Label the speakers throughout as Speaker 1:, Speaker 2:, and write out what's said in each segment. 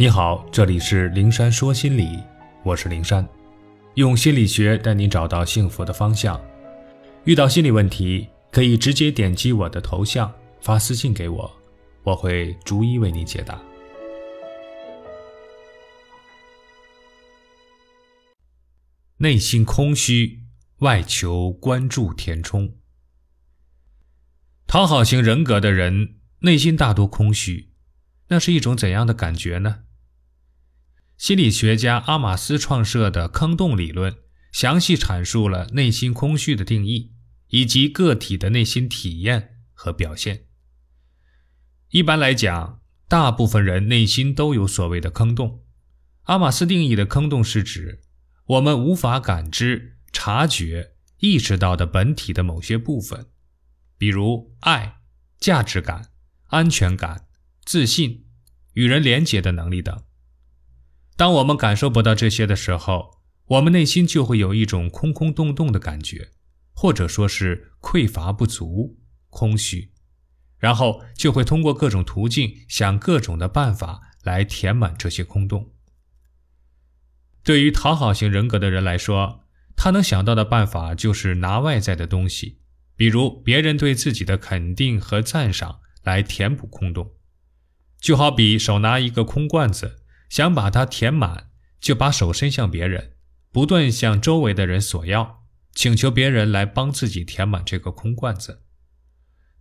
Speaker 1: 你好，这里是灵山说心理，我是灵山，用心理学带你找到幸福的方向。遇到心理问题，可以直接点击我的头像发私信给我，我会逐一为你解答。内心空虚，外求关注填充。讨好型人格的人内心大多空虚，那是一种怎样的感觉呢？心理学家阿马斯创设的坑洞理论，详细阐述了内心空虚的定义以及个体的内心体验和表现。一般来讲，大部分人内心都有所谓的坑洞。阿马斯定义的坑洞是指我们无法感知、察觉、意识到的本体的某些部分，比如爱、价值感、安全感、自信、与人连结的能力等。当我们感受不到这些的时候，我们内心就会有一种空空洞洞的感觉，或者说是匮乏不足、空虚，然后就会通过各种途径想各种的办法来填满这些空洞。对于讨好型人格的人来说，他能想到的办法就是拿外在的东西，比如别人对自己的肯定和赞赏来填补空洞，就好比手拿一个空罐子。想把它填满，就把手伸向别人，不断向周围的人索要，请求别人来帮自己填满这个空罐子。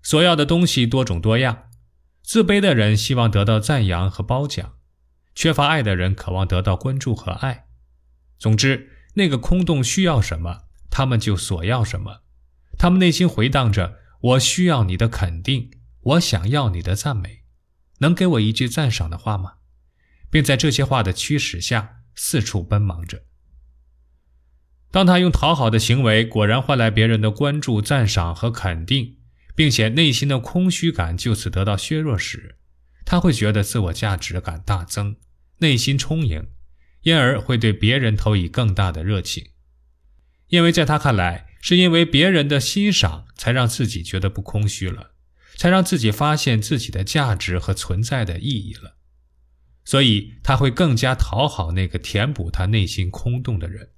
Speaker 1: 索要的东西多种多样。自卑的人希望得到赞扬和褒奖，缺乏爱的人渴望得到关注和爱。总之，那个空洞需要什么，他们就索要什么。他们内心回荡着：“我需要你的肯定，我想要你的赞美，能给我一句赞赏的话吗？”并在这些话的驱使下四处奔忙着。当他用讨好的行为果然换来别人的关注、赞赏和肯定，并且内心的空虚感就此得到削弱时，他会觉得自我价值感大增，内心充盈，因而会对别人投以更大的热情。因为在他看来，是因为别人的欣赏才让自己觉得不空虚了，才让自己发现自己的价值和存在的意义了。所以他会更加讨好那个填补他内心空洞的人。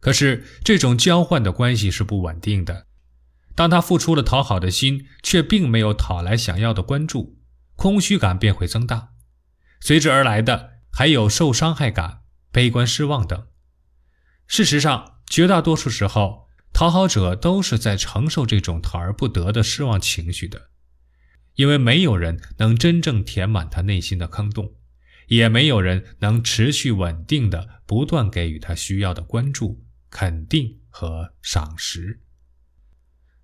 Speaker 1: 可是这种交换的关系是不稳定的。当他付出了讨好的心，却并没有讨来想要的关注，空虚感便会增大，随之而来的还有受伤害感、悲观失望等。事实上，绝大多数时候，讨好者都是在承受这种讨而不得的失望情绪的。因为没有人能真正填满他内心的坑洞，也没有人能持续稳定的不断给予他需要的关注、肯定和赏识。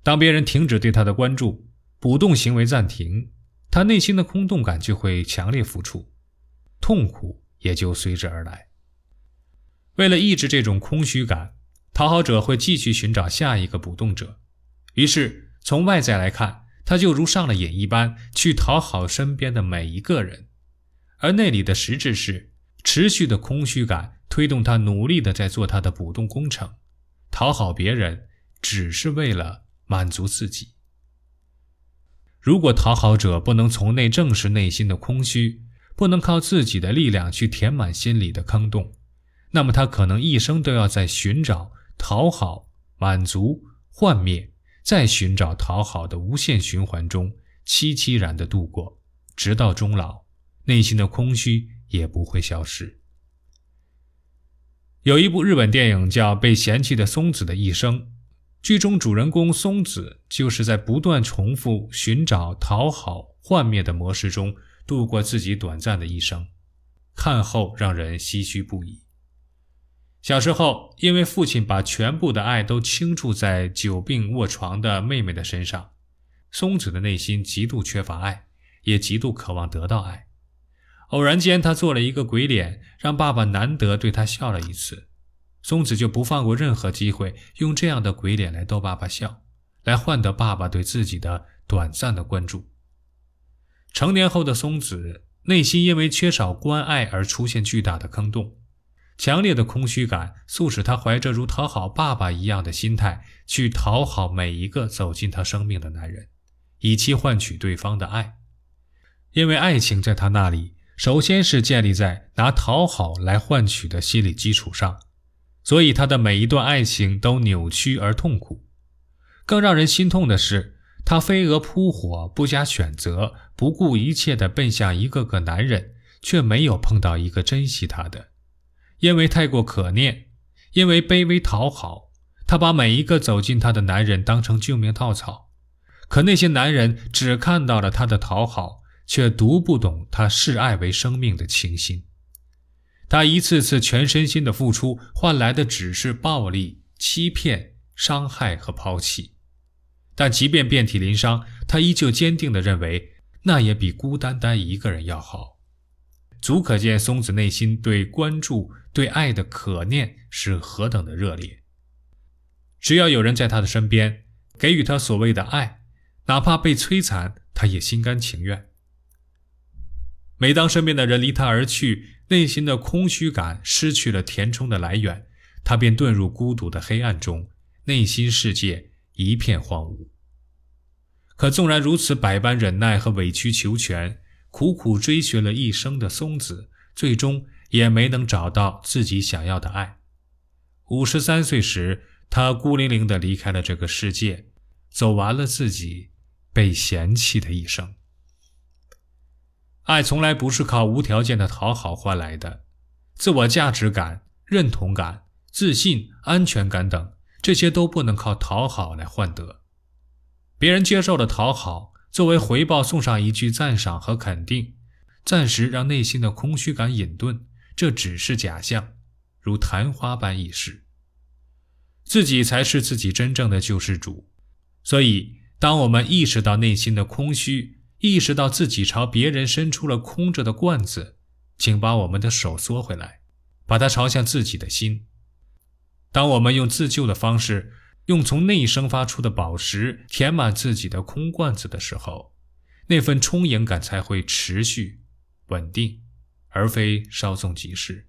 Speaker 1: 当别人停止对他的关注，补洞行为暂停，他内心的空洞感就会强烈浮出，痛苦也就随之而来。为了抑制这种空虚感，讨好者会继续寻找下一个补洞者。于是，从外在来看。他就如上了瘾一般，去讨好身边的每一个人，而那里的实质是持续的空虚感推动他努力的在做他的补洞工程。讨好别人只是为了满足自己。如果讨好者不能从内正视内心的空虚，不能靠自己的力量去填满心里的坑洞，那么他可能一生都要在寻找、讨好、满足、幻灭。在寻找讨好的无限循环中凄凄然的度过，直到终老，内心的空虚也不会消失。有一部日本电影叫《被嫌弃的松子的一生》，剧中主人公松子就是在不断重复寻找讨好、幻灭的模式中度过自己短暂的一生，看后让人唏嘘不已。小时候，因为父亲把全部的爱都倾注在久病卧床的妹妹的身上，松子的内心极度缺乏爱，也极度渴望得到爱。偶然间，他做了一个鬼脸，让爸爸难得对他笑了一次。松子就不放过任何机会，用这样的鬼脸来逗爸爸笑，来换得爸爸对自己的短暂的关注。成年后的松子内心因为缺少关爱而出现巨大的坑洞。强烈的空虚感促使他怀着如讨好爸爸一样的心态去讨好每一个走进他生命的男人，以期换取对方的爱。因为爱情在他那里首先是建立在拿讨好来换取的心理基础上，所以他的每一段爱情都扭曲而痛苦。更让人心痛的是，他飞蛾扑火，不加选择，不顾一切地奔向一个个男人，却没有碰到一个珍惜他的。因为太过可念，因为卑微讨好，她把每一个走进她的男人当成救命稻草。可那些男人只看到了她的讨好。却读不懂她视爱为生命的清新。他一次次全身心的付出，换来的只是暴力、欺骗、伤害和抛弃。但即便遍体鳞伤，他依旧坚定地认为，那也比孤单单一个人要好。足可见松子内心对关注、对爱的可念是何等的热烈。只要有人在他的身边，给予他所谓的爱，哪怕被摧残，他也心甘情愿。每当身边的人离他而去，内心的空虚感失去了填充的来源，他便遁入孤独的黑暗中，内心世界一片荒芜。可纵然如此，百般忍耐和委曲求全，苦苦追寻了一生的松子，最终也没能找到自己想要的爱。五十三岁时，他孤零零地离开了这个世界，走完了自己被嫌弃的一生。爱从来不是靠无条件的讨好换来的，自我价值感、认同感、自信、安全感等，这些都不能靠讨好来换得。别人接受了讨好，作为回报送上一句赞赏和肯定，暂时让内心的空虚感隐遁，这只是假象，如昙花般易逝。自己才是自己真正的救世主。所以，当我们意识到内心的空虚，意识到自己朝别人伸出了空着的罐子，请把我们的手缩回来，把它朝向自己的心。当我们用自救的方式，用从内生发出的宝石填满自己的空罐子的时候，那份充盈感才会持续、稳定，而非稍纵即逝。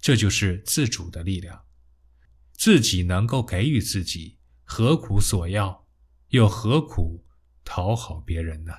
Speaker 1: 这就是自主的力量。自己能够给予自己，何苦索要，又何苦讨好别人呢？